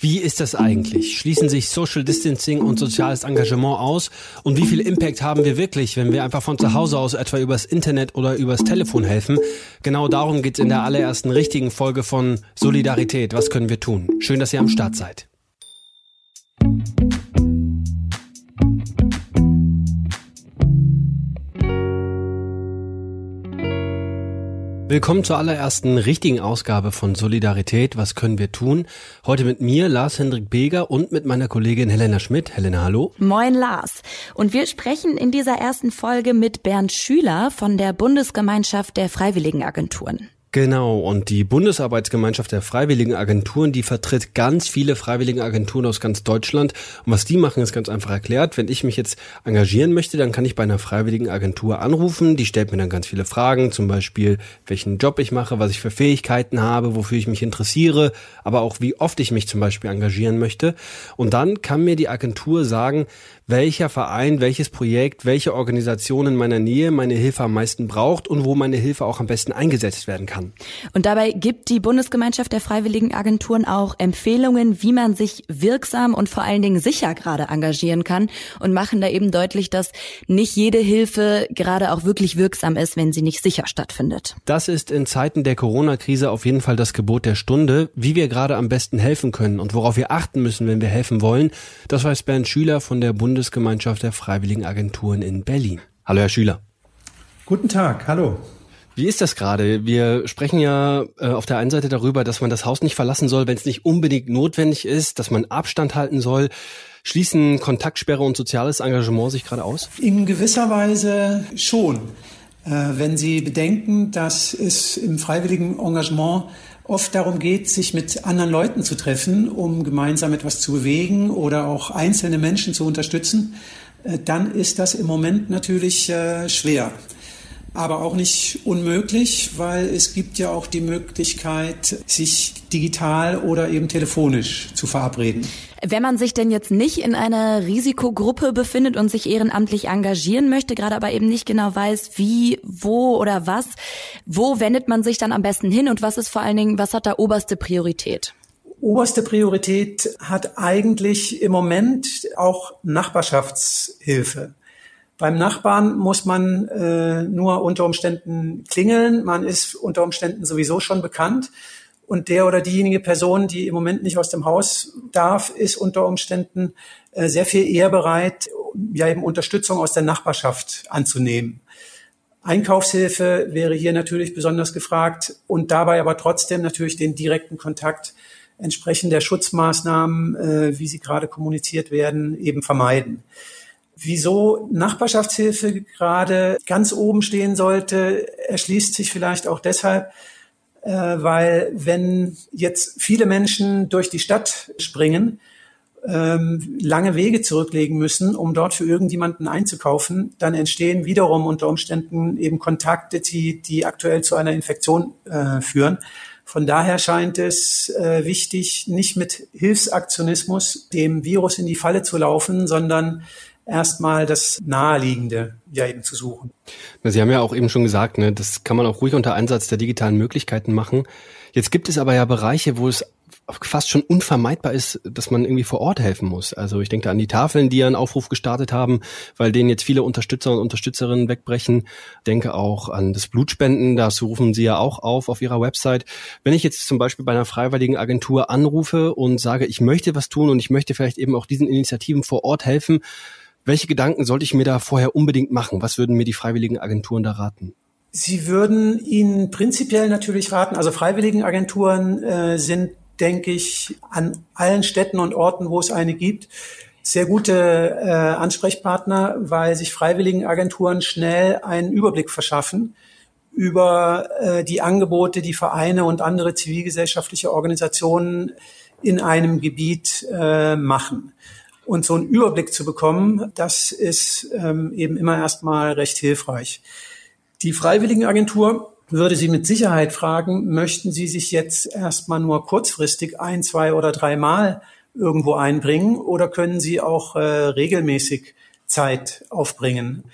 Wie ist das eigentlich? Schließen sich Social Distancing und soziales Engagement aus? Und wie viel Impact haben wir wirklich, wenn wir einfach von zu Hause aus etwa übers Internet oder übers Telefon helfen? Genau darum geht's in der allerersten richtigen Folge von Solidarität. Was können wir tun? Schön, dass ihr am Start seid. Willkommen zur allerersten richtigen Ausgabe von Solidarität. Was können wir tun? Heute mit mir, Lars Hendrik Beger und mit meiner Kollegin Helena Schmidt. Helena, hallo. Moin, Lars. Und wir sprechen in dieser ersten Folge mit Bernd Schüler von der Bundesgemeinschaft der Freiwilligenagenturen. Genau, und die Bundesarbeitsgemeinschaft der Freiwilligenagenturen, die vertritt ganz viele Freiwilligenagenturen aus ganz Deutschland. Und was die machen, ist ganz einfach erklärt. Wenn ich mich jetzt engagieren möchte, dann kann ich bei einer Freiwilligenagentur anrufen. Die stellt mir dann ganz viele Fragen, zum Beispiel, welchen Job ich mache, was ich für Fähigkeiten habe, wofür ich mich interessiere, aber auch wie oft ich mich zum Beispiel engagieren möchte. Und dann kann mir die Agentur sagen, welcher Verein, welches Projekt, welche Organisation in meiner Nähe meine Hilfe am meisten braucht und wo meine Hilfe auch am besten eingesetzt werden kann. Und dabei gibt die Bundesgemeinschaft der Freiwilligen Agenturen auch Empfehlungen, wie man sich wirksam und vor allen Dingen sicher gerade engagieren kann und machen da eben deutlich, dass nicht jede Hilfe gerade auch wirklich wirksam ist, wenn sie nicht sicher stattfindet. Das ist in Zeiten der Corona-Krise auf jeden Fall das Gebot der Stunde, wie wir gerade am besten helfen können und worauf wir achten müssen, wenn wir helfen wollen. Das weiß Bernd Schüler von der Bundes Bundesgemeinschaft der Freiwilligen Agenturen in Berlin. Hallo, Herr Schüler. Guten Tag, hallo. Wie ist das gerade? Wir sprechen ja äh, auf der einen Seite darüber, dass man das Haus nicht verlassen soll, wenn es nicht unbedingt notwendig ist, dass man Abstand halten soll. Schließen Kontaktsperre und soziales Engagement sich gerade aus? In gewisser Weise schon. Äh, wenn Sie bedenken, dass es im freiwilligen Engagement oft darum geht, sich mit anderen Leuten zu treffen, um gemeinsam etwas zu bewegen oder auch einzelne Menschen zu unterstützen, äh, dann ist das im Moment natürlich äh, schwer. Aber auch nicht unmöglich, weil es gibt ja auch die Möglichkeit, sich digital oder eben telefonisch zu verabreden. Wenn man sich denn jetzt nicht in einer Risikogruppe befindet und sich ehrenamtlich engagieren möchte, gerade aber eben nicht genau weiß, wie, wo oder was, wo wendet man sich dann am besten hin und was ist vor allen Dingen, was hat da oberste Priorität? Oberste Priorität hat eigentlich im Moment auch Nachbarschaftshilfe. Beim Nachbarn muss man äh, nur unter Umständen klingeln. Man ist unter Umständen sowieso schon bekannt und der oder diejenige Person, die im Moment nicht aus dem Haus darf, ist unter Umständen äh, sehr viel eher bereit, ja eben Unterstützung aus der Nachbarschaft anzunehmen. Einkaufshilfe wäre hier natürlich besonders gefragt und dabei aber trotzdem natürlich den direkten Kontakt entsprechend der Schutzmaßnahmen, äh, wie sie gerade kommuniziert werden, eben vermeiden. Wieso Nachbarschaftshilfe gerade ganz oben stehen sollte, erschließt sich vielleicht auch deshalb, äh, weil wenn jetzt viele Menschen durch die Stadt springen, ähm, lange Wege zurücklegen müssen, um dort für irgendjemanden einzukaufen, dann entstehen wiederum unter Umständen eben Kontakte, die, die aktuell zu einer Infektion äh, führen. Von daher scheint es äh, wichtig, nicht mit Hilfsaktionismus dem Virus in die Falle zu laufen, sondern erstmal das Naheliegende ja eben zu suchen. Sie haben ja auch eben schon gesagt, ne, das kann man auch ruhig unter Einsatz der digitalen Möglichkeiten machen. Jetzt gibt es aber ja Bereiche, wo es fast schon unvermeidbar ist, dass man irgendwie vor Ort helfen muss. Also ich denke da an die Tafeln, die ja einen Aufruf gestartet haben, weil denen jetzt viele Unterstützer und Unterstützerinnen wegbrechen. Denke auch an das Blutspenden, das rufen sie ja auch auf auf ihrer Website. Wenn ich jetzt zum Beispiel bei einer freiwilligen Agentur anrufe und sage, ich möchte was tun und ich möchte vielleicht eben auch diesen Initiativen vor Ort helfen, welche Gedanken sollte ich mir da vorher unbedingt machen? Was würden mir die freiwilligen Agenturen da raten? Sie würden Ihnen prinzipiell natürlich raten, also Freiwilligenagenturen äh, sind, denke ich, an allen Städten und Orten, wo es eine gibt, sehr gute äh, Ansprechpartner, weil sich Freiwilligenagenturen schnell einen Überblick verschaffen über äh, die Angebote, die Vereine und andere zivilgesellschaftliche Organisationen in einem Gebiet äh, machen. Und so einen Überblick zu bekommen, das ist ähm, eben immer erstmal recht hilfreich. Die Freiwilligenagentur würde Sie mit Sicherheit fragen, möchten Sie sich jetzt erstmal nur kurzfristig ein, zwei oder dreimal irgendwo einbringen oder können Sie auch äh, regelmäßig Zeit aufbringen?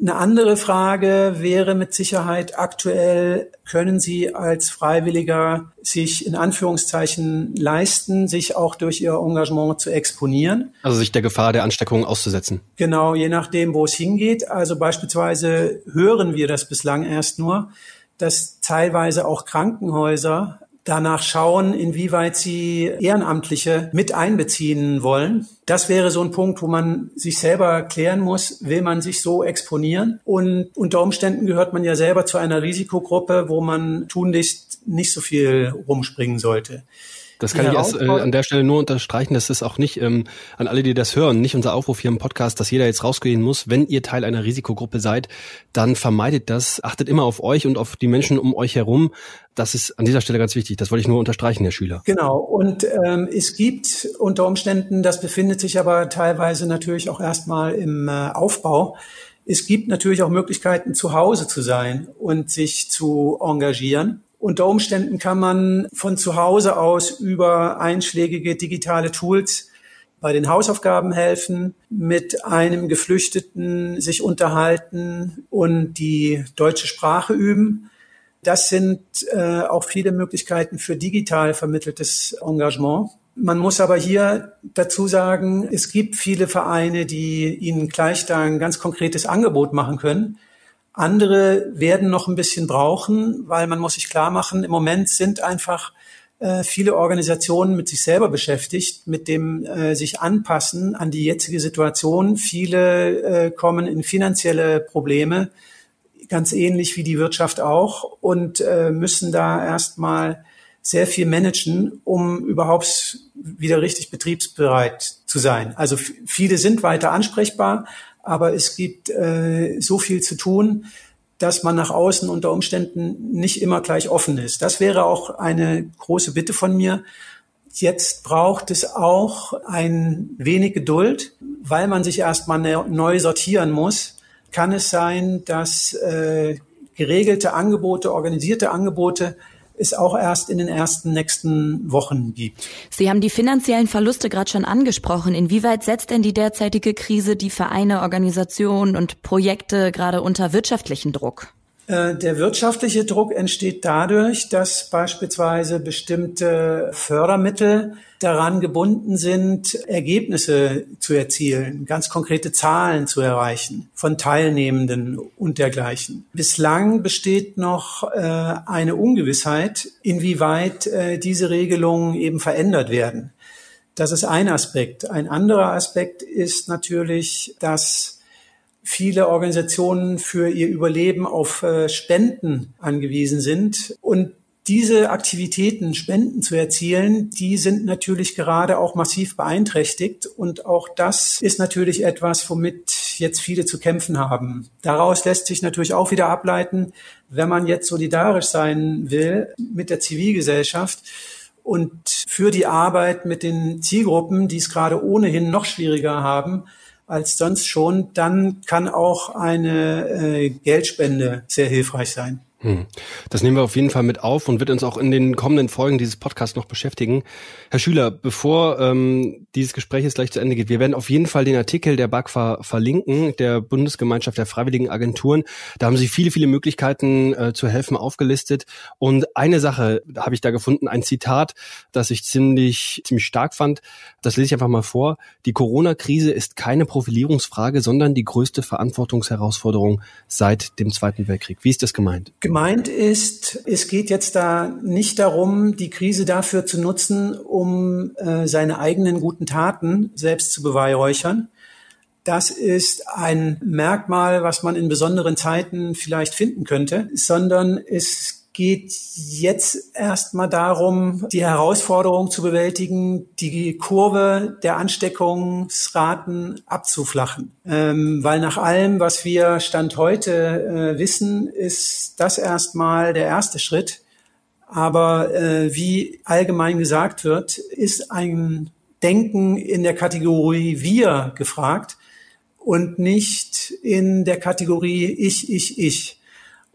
Eine andere Frage wäre mit Sicherheit aktuell, können Sie als Freiwilliger sich in Anführungszeichen leisten, sich auch durch Ihr Engagement zu exponieren? Also sich der Gefahr der Ansteckung auszusetzen. Genau, je nachdem, wo es hingeht. Also beispielsweise hören wir das bislang erst nur, dass teilweise auch Krankenhäuser danach schauen, inwieweit sie Ehrenamtliche mit einbeziehen wollen. Das wäre so ein Punkt, wo man sich selber klären muss, will man sich so exponieren? Und unter Umständen gehört man ja selber zu einer Risikogruppe, wo man tunlichst nicht so viel rumspringen sollte. Das kann ich erst, äh, an der Stelle nur unterstreichen. Das ist auch nicht ähm, an alle, die das hören, nicht unser Aufruf hier im Podcast, dass jeder jetzt rausgehen muss. Wenn ihr Teil einer Risikogruppe seid, dann vermeidet das. Achtet immer auf euch und auf die Menschen um euch herum. Das ist an dieser Stelle ganz wichtig. Das wollte ich nur unterstreichen, Herr Schüler. Genau. Und ähm, es gibt unter Umständen, das befindet sich aber teilweise natürlich auch erstmal im äh, Aufbau. Es gibt natürlich auch Möglichkeiten, zu Hause zu sein und sich zu engagieren. Unter Umständen kann man von zu Hause aus über einschlägige digitale Tools bei den Hausaufgaben helfen, mit einem Geflüchteten sich unterhalten und die deutsche Sprache üben. Das sind äh, auch viele Möglichkeiten für digital vermitteltes Engagement. Man muss aber hier dazu sagen, es gibt viele Vereine, die Ihnen gleich da ein ganz konkretes Angebot machen können. Andere werden noch ein bisschen brauchen, weil man muss sich klar machen, im Moment sind einfach äh, viele Organisationen mit sich selber beschäftigt, mit dem äh, sich anpassen an die jetzige Situation. Viele äh, kommen in finanzielle Probleme, ganz ähnlich wie die Wirtschaft auch, und äh, müssen da erstmal sehr viel managen, um überhaupt wieder richtig betriebsbereit zu sein. Also viele sind weiter ansprechbar, aber es gibt äh, so viel zu tun, dass man nach außen unter Umständen nicht immer gleich offen ist. Das wäre auch eine große Bitte von mir. Jetzt braucht es auch ein wenig Geduld, weil man sich erstmal ne, neu sortieren muss. Kann es sein, dass äh, geregelte Angebote, organisierte Angebote es auch erst in den ersten nächsten Wochen gibt. Sie haben die finanziellen Verluste gerade schon angesprochen. Inwieweit setzt denn die derzeitige Krise die Vereine, Organisationen und Projekte gerade unter wirtschaftlichen Druck? Äh, der wirtschaftliche Druck entsteht dadurch, dass beispielsweise bestimmte Fördermittel daran gebunden sind, Ergebnisse zu erzielen, ganz konkrete Zahlen zu erreichen von Teilnehmenden und dergleichen. Bislang besteht noch äh, eine Ungewissheit, inwieweit äh, diese Regelungen eben verändert werden. Das ist ein Aspekt. Ein anderer Aspekt ist natürlich, dass viele Organisationen für ihr Überleben auf äh, Spenden angewiesen sind. Und diese Aktivitäten, Spenden zu erzielen, die sind natürlich gerade auch massiv beeinträchtigt. Und auch das ist natürlich etwas, womit jetzt viele zu kämpfen haben. Daraus lässt sich natürlich auch wieder ableiten, wenn man jetzt solidarisch sein will mit der Zivilgesellschaft, und für die Arbeit mit den Zielgruppen, die es gerade ohnehin noch schwieriger haben, als sonst schon, dann kann auch eine äh, Geldspende sehr hilfreich sein. Hm. Das nehmen wir auf jeden Fall mit auf und wird uns auch in den kommenden Folgen dieses Podcasts noch beschäftigen. Herr Schüler, bevor ähm, dieses Gespräch jetzt gleich zu Ende geht, wir werden auf jeden Fall den Artikel der BAGFA verlinken, der Bundesgemeinschaft der Freiwilligen Agenturen. Da haben Sie viele, viele Möglichkeiten äh, zu helfen aufgelistet. Und eine Sache habe ich da gefunden, ein Zitat, das ich ziemlich, ziemlich stark fand. Das lese ich einfach mal vor. Die Corona-Krise ist keine Profilierungsfrage, sondern die größte Verantwortungsherausforderung seit dem Zweiten Weltkrieg. Wie ist das gemeint? Gemeint ist, es geht jetzt da nicht darum, die Krise dafür zu nutzen, um äh, seine eigenen guten Taten selbst zu beweihräuchern. Das ist ein Merkmal, was man in besonderen Zeiten vielleicht finden könnte, sondern es geht jetzt erstmal darum, die Herausforderung zu bewältigen, die Kurve der Ansteckungsraten abzuflachen. Ähm, weil nach allem, was wir Stand heute äh, wissen, ist das erstmal der erste Schritt. Aber äh, wie allgemein gesagt wird, ist ein Denken in der Kategorie wir gefragt und nicht in der Kategorie ich, ich, ich.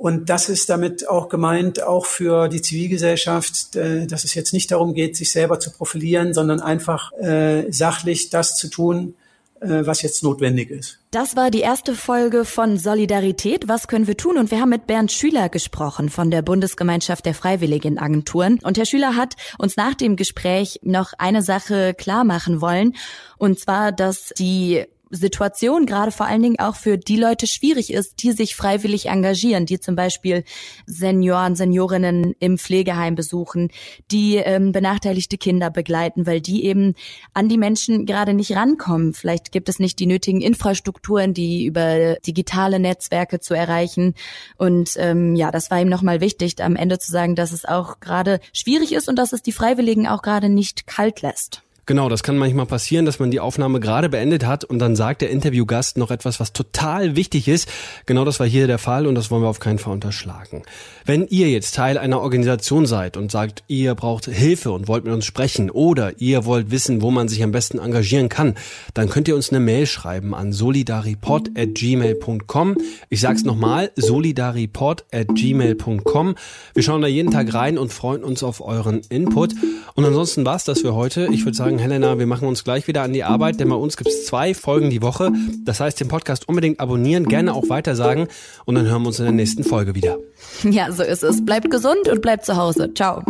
Und das ist damit auch gemeint, auch für die Zivilgesellschaft, äh, dass es jetzt nicht darum geht, sich selber zu profilieren, sondern einfach äh, sachlich das zu tun, äh, was jetzt notwendig ist. Das war die erste Folge von Solidarität. Was können wir tun? Und wir haben mit Bernd Schüler gesprochen von der Bundesgemeinschaft der Freiwilligenagenturen. Und Herr Schüler hat uns nach dem Gespräch noch eine Sache klar machen wollen. Und zwar, dass die Situation gerade vor allen Dingen auch für die Leute schwierig ist, die sich freiwillig engagieren, die zum Beispiel Senioren, Seniorinnen im Pflegeheim besuchen, die ähm, benachteiligte Kinder begleiten, weil die eben an die Menschen gerade nicht rankommen. Vielleicht gibt es nicht die nötigen Infrastrukturen, die über digitale Netzwerke zu erreichen. Und ähm, ja, das war ihm nochmal wichtig, am Ende zu sagen, dass es auch gerade schwierig ist und dass es die Freiwilligen auch gerade nicht kalt lässt. Genau, das kann manchmal passieren, dass man die Aufnahme gerade beendet hat und dann sagt der Interviewgast noch etwas, was total wichtig ist. Genau das war hier der Fall und das wollen wir auf keinen Fall unterschlagen. Wenn ihr jetzt Teil einer Organisation seid und sagt, ihr braucht Hilfe und wollt mit uns sprechen oder ihr wollt wissen, wo man sich am besten engagieren kann, dann könnt ihr uns eine Mail schreiben an solidaripod@gmail.com. Ich sag's nochmal, solidaripod@gmail.com. Wir schauen da jeden Tag rein und freuen uns auf euren Input. Und ansonsten war's das für heute. Ich würde sagen, Helena, wir machen uns gleich wieder an die Arbeit, denn bei uns gibt es zwei Folgen die Woche. Das heißt, den Podcast unbedingt abonnieren, gerne auch weitersagen und dann hören wir uns in der nächsten Folge wieder. Ja, so ist es. Bleibt gesund und bleibt zu Hause. Ciao.